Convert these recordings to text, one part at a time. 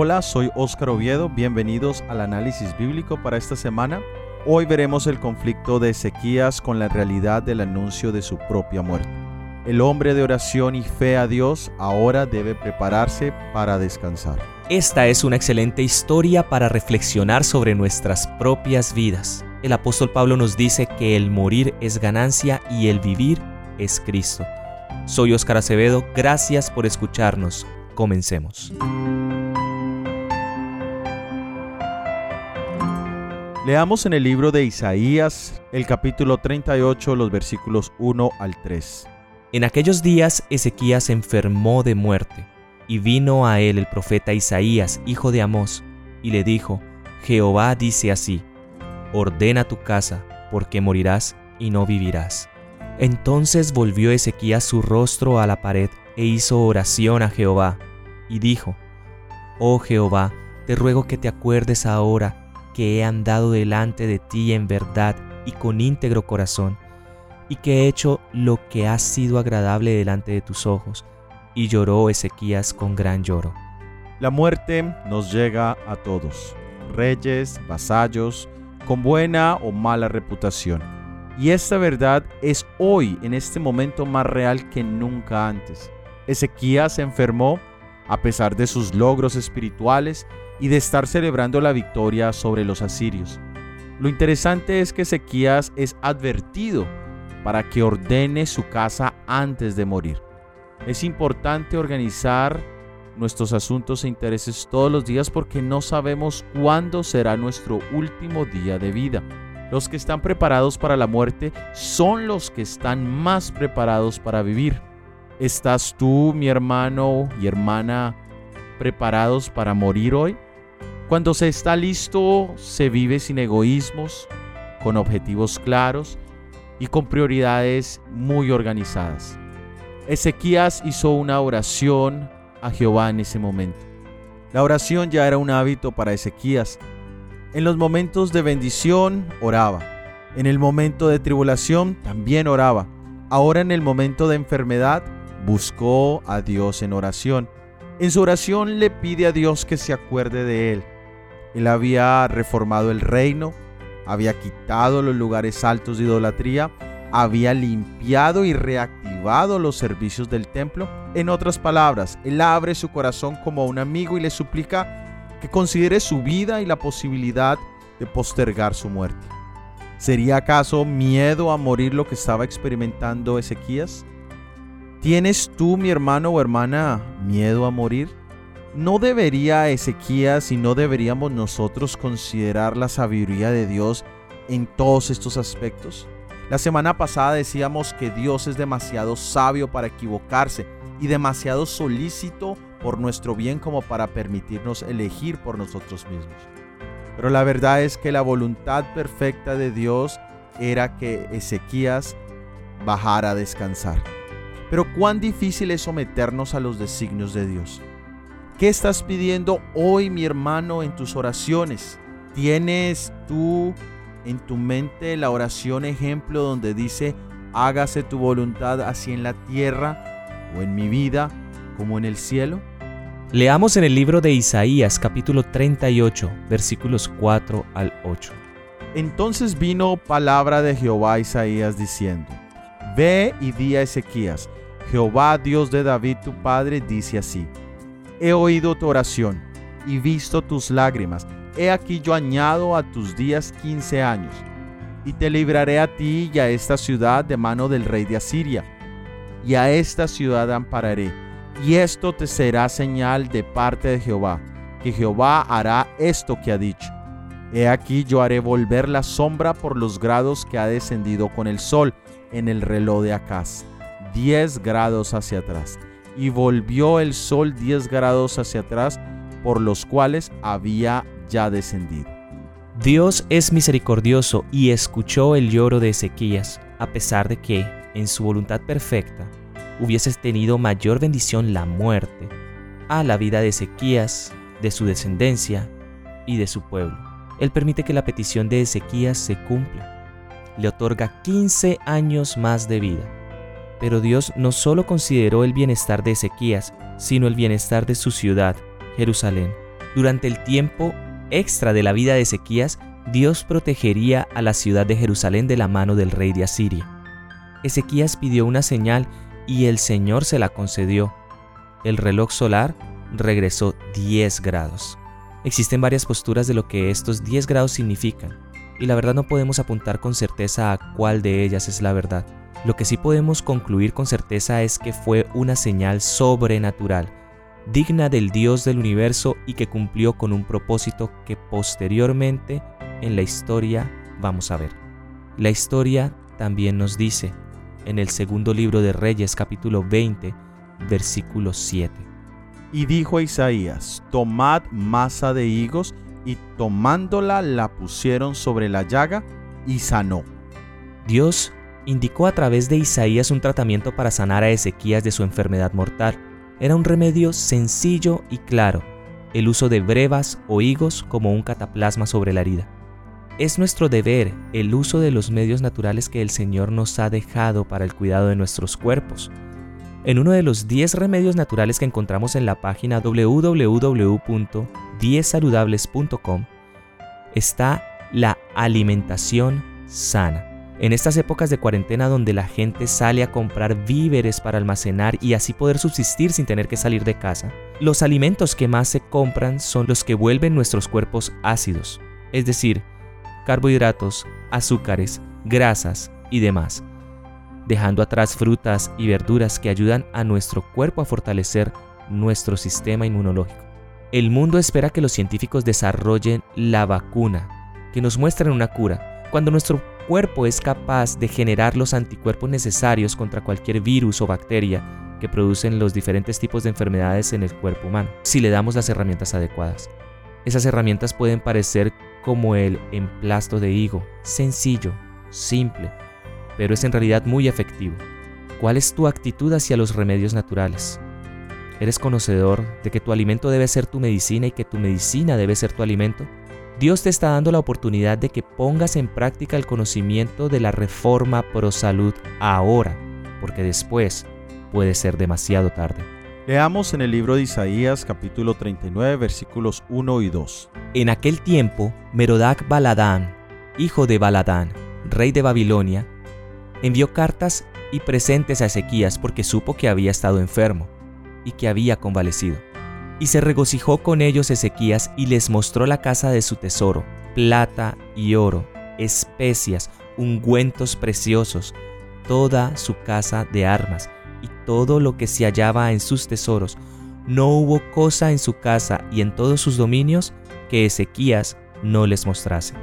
Hola, soy Óscar Oviedo, bienvenidos al análisis bíblico para esta semana. Hoy veremos el conflicto de Ezequías con la realidad del anuncio de su propia muerte. El hombre de oración y fe a Dios ahora debe prepararse para descansar. Esta es una excelente historia para reflexionar sobre nuestras propias vidas. El apóstol Pablo nos dice que el morir es ganancia y el vivir es Cristo. Soy Óscar Acevedo, gracias por escucharnos. Comencemos. Leamos en el libro de Isaías el capítulo 38, los versículos 1 al 3. En aquellos días Ezequías enfermó de muerte, y vino a él el profeta Isaías, hijo de Amós, y le dijo, Jehová dice así, ordena tu casa, porque morirás y no vivirás. Entonces volvió Ezequías su rostro a la pared e hizo oración a Jehová, y dijo, Oh Jehová, te ruego que te acuerdes ahora que he andado delante de ti en verdad y con íntegro corazón, y que he hecho lo que ha sido agradable delante de tus ojos. Y lloró Ezequías con gran lloro. La muerte nos llega a todos, reyes, vasallos, con buena o mala reputación. Y esta verdad es hoy, en este momento, más real que nunca antes. Ezequías se enfermó a pesar de sus logros espirituales y de estar celebrando la victoria sobre los asirios. Lo interesante es que Ezequías es advertido para que ordene su casa antes de morir. Es importante organizar nuestros asuntos e intereses todos los días porque no sabemos cuándo será nuestro último día de vida. Los que están preparados para la muerte son los que están más preparados para vivir. ¿Estás tú, mi hermano y hermana, preparados para morir hoy? Cuando se está listo, se vive sin egoísmos, con objetivos claros y con prioridades muy organizadas. Ezequías hizo una oración a Jehová en ese momento. La oración ya era un hábito para Ezequías. En los momentos de bendición oraba. En el momento de tribulación también oraba. Ahora en el momento de enfermedad buscó a Dios en oración. En su oración le pide a Dios que se acuerde de él él había reformado el reino, había quitado los lugares altos de idolatría, había limpiado y reactivado los servicios del templo. En otras palabras, Él abre su corazón como un amigo y le suplica que considere su vida y la posibilidad de postergar su muerte. ¿Sería acaso miedo a morir lo que estaba experimentando Ezequías? ¿Tienes tú, mi hermano o hermana, miedo a morir? ¿No debería Ezequías y no deberíamos nosotros considerar la sabiduría de Dios en todos estos aspectos? La semana pasada decíamos que Dios es demasiado sabio para equivocarse y demasiado solícito por nuestro bien como para permitirnos elegir por nosotros mismos. Pero la verdad es que la voluntad perfecta de Dios era que Ezequías bajara a descansar. Pero cuán difícil es someternos a los designios de Dios. ¿Qué estás pidiendo hoy, mi hermano, en tus oraciones? ¿Tienes tú en tu mente la oración ejemplo donde dice, hágase tu voluntad así en la tierra o en mi vida como en el cielo? Leamos en el libro de Isaías capítulo 38 versículos 4 al 8. Entonces vino palabra de Jehová a Isaías diciendo, Ve y di a Ezequías, Jehová Dios de David tu padre dice así, He oído tu oración y visto tus lágrimas. He aquí yo añado a tus días quince años, y te libraré a ti y a esta ciudad de mano del rey de Asiria, y a esta ciudad ampararé. Y esto te será señal de parte de Jehová, que Jehová hará esto que ha dicho. He aquí yo haré volver la sombra por los grados que ha descendido con el sol en el reloj de Acaz, diez grados hacia atrás y volvió el sol 10 grados hacia atrás, por los cuales había ya descendido. Dios es misericordioso y escuchó el lloro de Ezequías, a pesar de que, en su voluntad perfecta, hubiese tenido mayor bendición la muerte a la vida de Ezequías, de su descendencia y de su pueblo. Él permite que la petición de Ezequías se cumpla. Le otorga 15 años más de vida pero Dios no solo consideró el bienestar de Ezequías, sino el bienestar de su ciudad, Jerusalén. Durante el tiempo extra de la vida de Ezequías, Dios protegería a la ciudad de Jerusalén de la mano del rey de Asiria. Ezequías pidió una señal y el Señor se la concedió. El reloj solar regresó 10 grados. Existen varias posturas de lo que estos 10 grados significan, y la verdad no podemos apuntar con certeza a cuál de ellas es la verdad. Lo que sí podemos concluir con certeza es que fue una señal sobrenatural, digna del Dios del universo y que cumplió con un propósito que posteriormente en la historia vamos a ver. La historia también nos dice, en el segundo libro de Reyes capítulo 20, versículo 7. Y dijo a Isaías, tomad masa de higos, y tomándola la pusieron sobre la llaga y sanó. Dios indicó a través de Isaías un tratamiento para sanar a Ezequías de su enfermedad mortal. Era un remedio sencillo y claro, el uso de brevas o higos como un cataplasma sobre la herida. Es nuestro deber el uso de los medios naturales que el Señor nos ha dejado para el cuidado de nuestros cuerpos. En uno de los 10 remedios naturales que encontramos en la página www.10saludables.com está la alimentación sana. En estas épocas de cuarentena donde la gente sale a comprar víveres para almacenar y así poder subsistir sin tener que salir de casa, los alimentos que más se compran son los que vuelven nuestros cuerpos ácidos, es decir, carbohidratos, azúcares, grasas y demás, dejando atrás frutas y verduras que ayudan a nuestro cuerpo a fortalecer nuestro sistema inmunológico. El mundo espera que los científicos desarrollen la vacuna, que nos muestren una cura, cuando nuestro cuerpo es capaz de generar los anticuerpos necesarios contra cualquier virus o bacteria que producen los diferentes tipos de enfermedades en el cuerpo humano, si le damos las herramientas adecuadas. Esas herramientas pueden parecer como el emplasto de higo, sencillo, simple, pero es en realidad muy efectivo. ¿Cuál es tu actitud hacia los remedios naturales? ¿Eres conocedor de que tu alimento debe ser tu medicina y que tu medicina debe ser tu alimento? Dios te está dando la oportunidad de que pongas en práctica el conocimiento de la reforma pro salud ahora, porque después puede ser demasiado tarde. Leamos en el libro de Isaías capítulo 39 versículos 1 y 2. En aquel tiempo, Merodac Baladán, hijo de Baladán, rey de Babilonia, envió cartas y presentes a Ezequías porque supo que había estado enfermo y que había convalecido. Y se regocijó con ellos Ezequías y les mostró la casa de su tesoro, plata y oro, especias, ungüentos preciosos, toda su casa de armas y todo lo que se hallaba en sus tesoros. No hubo cosa en su casa y en todos sus dominios que Ezequías no les mostrase.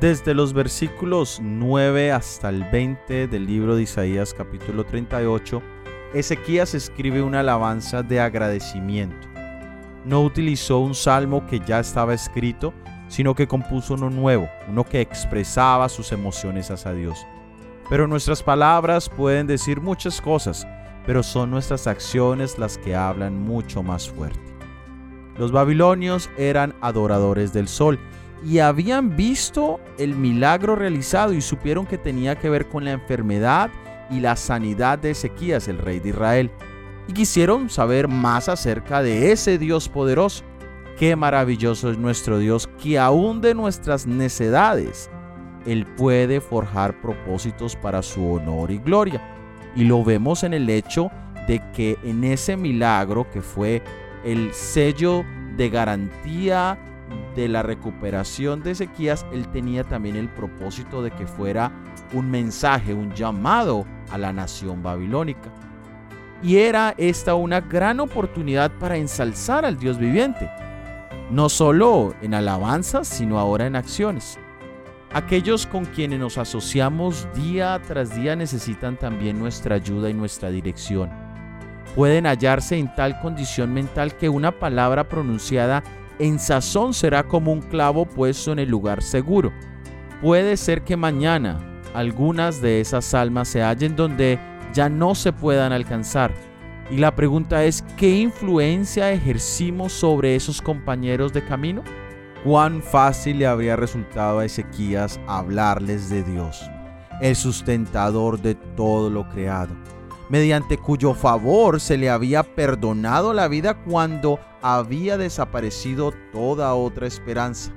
Desde los versículos 9 hasta el 20 del libro de Isaías capítulo 38, Ezequías escribe una alabanza de agradecimiento no utilizó un salmo que ya estaba escrito, sino que compuso uno nuevo, uno que expresaba sus emociones hacia Dios. Pero nuestras palabras pueden decir muchas cosas, pero son nuestras acciones las que hablan mucho más fuerte. Los babilonios eran adoradores del sol y habían visto el milagro realizado y supieron que tenía que ver con la enfermedad y la sanidad de Ezequías, el rey de Israel y quisieron saber más acerca de ese Dios poderoso. Qué maravilloso es nuestro Dios que aún de nuestras necedades, Él puede forjar propósitos para su honor y gloria. Y lo vemos en el hecho de que en ese milagro que fue el sello de garantía de la recuperación de Ezequías, él tenía también el propósito de que fuera un mensaje, un llamado a la nación babilónica. Y era esta una gran oportunidad para ensalzar al Dios viviente, no solo en alabanzas, sino ahora en acciones. Aquellos con quienes nos asociamos día tras día necesitan también nuestra ayuda y nuestra dirección. Pueden hallarse en tal condición mental que una palabra pronunciada en sazón será como un clavo puesto en el lugar seguro. Puede ser que mañana algunas de esas almas se hallen donde ya no se puedan alcanzar. Y la pregunta es, ¿qué influencia ejercimos sobre esos compañeros de camino? ¿Cuán fácil le habría resultado a Ezequías hablarles de Dios, el sustentador de todo lo creado, mediante cuyo favor se le había perdonado la vida cuando había desaparecido toda otra esperanza.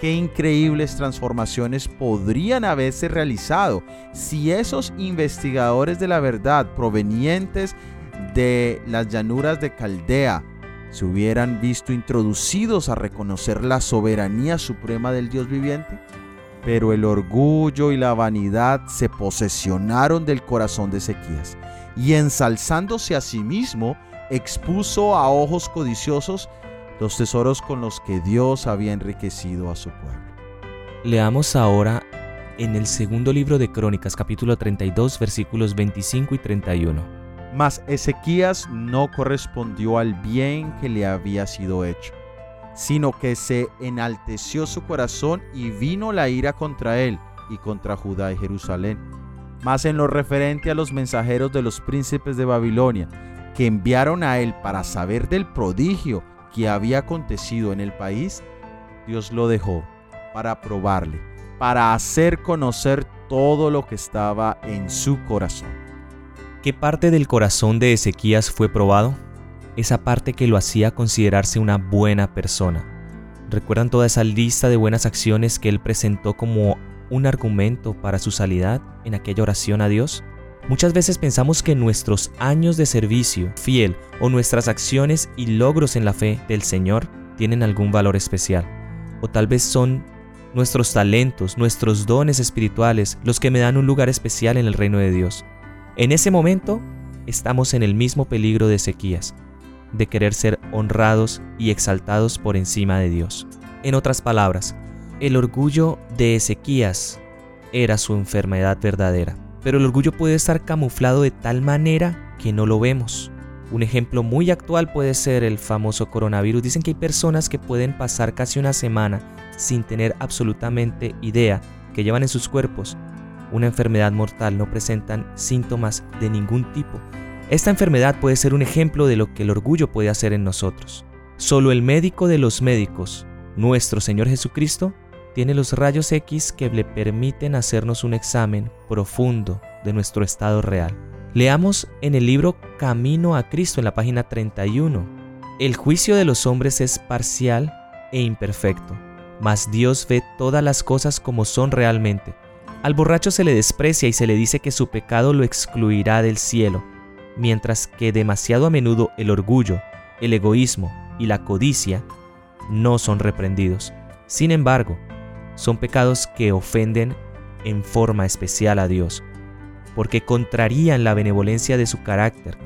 Qué increíbles transformaciones podrían haberse realizado si esos investigadores de la verdad provenientes de las llanuras de Caldea se hubieran visto introducidos a reconocer la soberanía suprema del Dios viviente. Pero el orgullo y la vanidad se posesionaron del corazón de Ezequías y ensalzándose a sí mismo, expuso a ojos codiciosos los tesoros con los que Dios había enriquecido a su pueblo. Leamos ahora en el segundo libro de Crónicas capítulo 32 versículos 25 y 31. Mas Ezequías no correspondió al bien que le había sido hecho, sino que se enalteció su corazón y vino la ira contra él y contra Judá y Jerusalén. Mas en lo referente a los mensajeros de los príncipes de Babilonia, que enviaron a él para saber del prodigio que había acontecido en el país, Dios lo dejó para probarle, para hacer conocer todo lo que estaba en su corazón. ¿Qué parte del corazón de Ezequías fue probado? Esa parte que lo hacía considerarse una buena persona. ¿Recuerdan toda esa lista de buenas acciones que él presentó como un argumento para su salidad en aquella oración a Dios? Muchas veces pensamos que nuestros años de servicio fiel o nuestras acciones y logros en la fe del Señor tienen algún valor especial. O tal vez son nuestros talentos, nuestros dones espirituales los que me dan un lugar especial en el reino de Dios. En ese momento estamos en el mismo peligro de Ezequías, de querer ser honrados y exaltados por encima de Dios. En otras palabras, el orgullo de Ezequías era su enfermedad verdadera pero el orgullo puede estar camuflado de tal manera que no lo vemos. Un ejemplo muy actual puede ser el famoso coronavirus. Dicen que hay personas que pueden pasar casi una semana sin tener absolutamente idea que llevan en sus cuerpos una enfermedad mortal, no presentan síntomas de ningún tipo. Esta enfermedad puede ser un ejemplo de lo que el orgullo puede hacer en nosotros. Solo el médico de los médicos, nuestro Señor Jesucristo, tiene los rayos X que le permiten hacernos un examen profundo de nuestro estado real. Leamos en el libro Camino a Cristo en la página 31. El juicio de los hombres es parcial e imperfecto, mas Dios ve todas las cosas como son realmente. Al borracho se le desprecia y se le dice que su pecado lo excluirá del cielo, mientras que demasiado a menudo el orgullo, el egoísmo y la codicia no son reprendidos. Sin embargo, son pecados que ofenden en forma especial a Dios, porque contrarían la benevolencia de su carácter,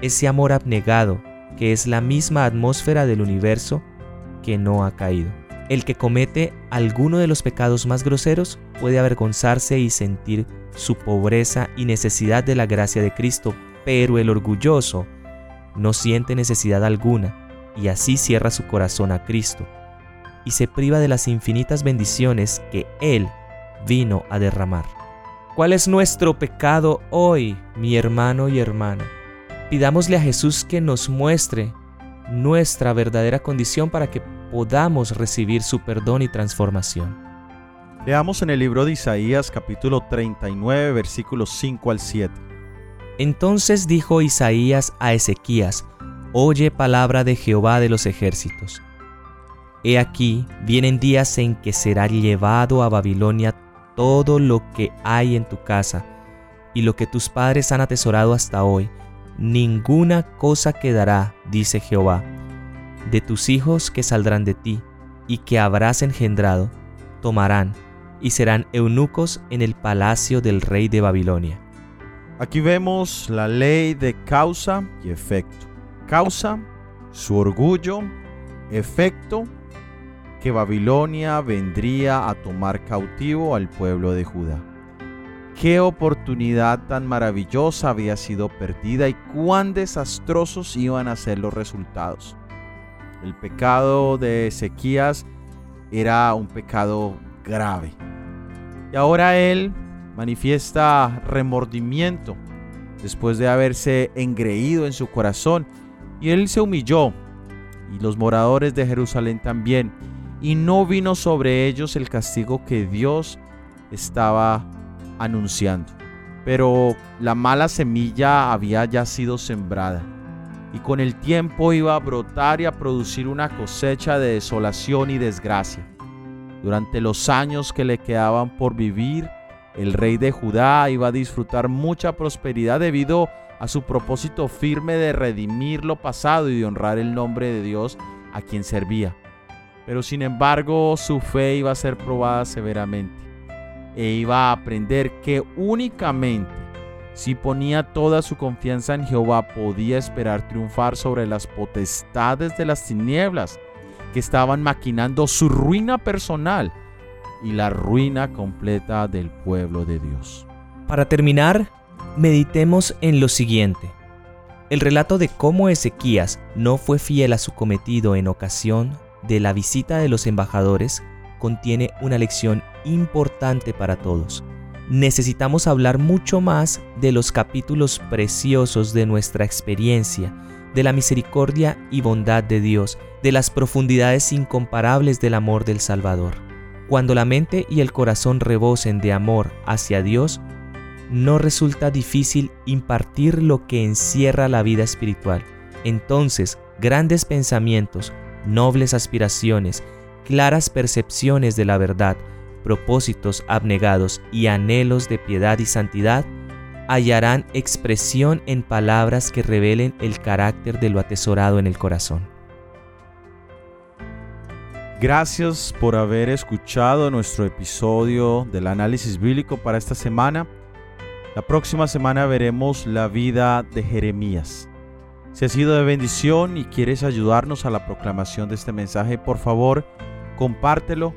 ese amor abnegado que es la misma atmósfera del universo que no ha caído. El que comete alguno de los pecados más groseros puede avergonzarse y sentir su pobreza y necesidad de la gracia de Cristo, pero el orgulloso no siente necesidad alguna y así cierra su corazón a Cristo y se priva de las infinitas bendiciones que Él vino a derramar. ¿Cuál es nuestro pecado hoy, mi hermano y hermana? Pidámosle a Jesús que nos muestre nuestra verdadera condición para que podamos recibir su perdón y transformación. Leamos en el libro de Isaías capítulo 39 versículos 5 al 7. Entonces dijo Isaías a Ezequías, Oye palabra de Jehová de los ejércitos. He aquí, vienen días en que será llevado a Babilonia todo lo que hay en tu casa y lo que tus padres han atesorado hasta hoy. Ninguna cosa quedará, dice Jehová, de tus hijos que saldrán de ti y que habrás engendrado, tomarán y serán eunucos en el palacio del rey de Babilonia. Aquí vemos la ley de causa y efecto. Causa, su orgullo, efecto, Babilonia vendría a tomar cautivo al pueblo de Judá. Qué oportunidad tan maravillosa había sido perdida y cuán desastrosos iban a ser los resultados. El pecado de Ezequías era un pecado grave. Y ahora él manifiesta remordimiento después de haberse engreído en su corazón. Y él se humilló, y los moradores de Jerusalén también y no vino sobre ellos el castigo que Dios estaba anunciando. Pero la mala semilla había ya sido sembrada. y con el tiempo iba a brotar y a producir una cosecha de desolación y desgracia. Durante los años que le quedaban por vivir, el rey de Judá iba a disfrutar mucha prosperidad debido a su propósito firme de redimir lo pasado y de honrar el nombre de Dios a quien servía. Pero sin embargo su fe iba a ser probada severamente e iba a aprender que únicamente si ponía toda su confianza en Jehová podía esperar triunfar sobre las potestades de las tinieblas que estaban maquinando su ruina personal y la ruina completa del pueblo de Dios. Para terminar, meditemos en lo siguiente. El relato de cómo Ezequías no fue fiel a su cometido en ocasión de la visita de los embajadores contiene una lección importante para todos. Necesitamos hablar mucho más de los capítulos preciosos de nuestra experiencia, de la misericordia y bondad de Dios, de las profundidades incomparables del amor del Salvador. Cuando la mente y el corazón rebosen de amor hacia Dios, no resulta difícil impartir lo que encierra la vida espiritual. Entonces, grandes pensamientos, nobles aspiraciones, claras percepciones de la verdad, propósitos abnegados y anhelos de piedad y santidad hallarán expresión en palabras que revelen el carácter de lo atesorado en el corazón. Gracias por haber escuchado nuestro episodio del análisis bíblico para esta semana. La próxima semana veremos la vida de Jeremías. Si ha sido de bendición y quieres ayudarnos a la proclamación de este mensaje, por favor, compártelo,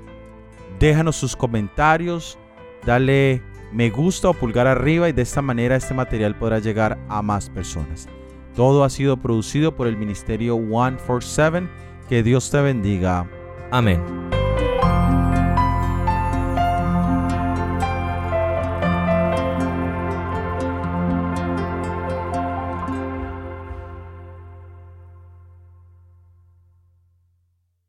déjanos sus comentarios, dale me gusta o pulgar arriba y de esta manera este material podrá llegar a más personas. Todo ha sido producido por el Ministerio 147. Que Dios te bendiga. Amén.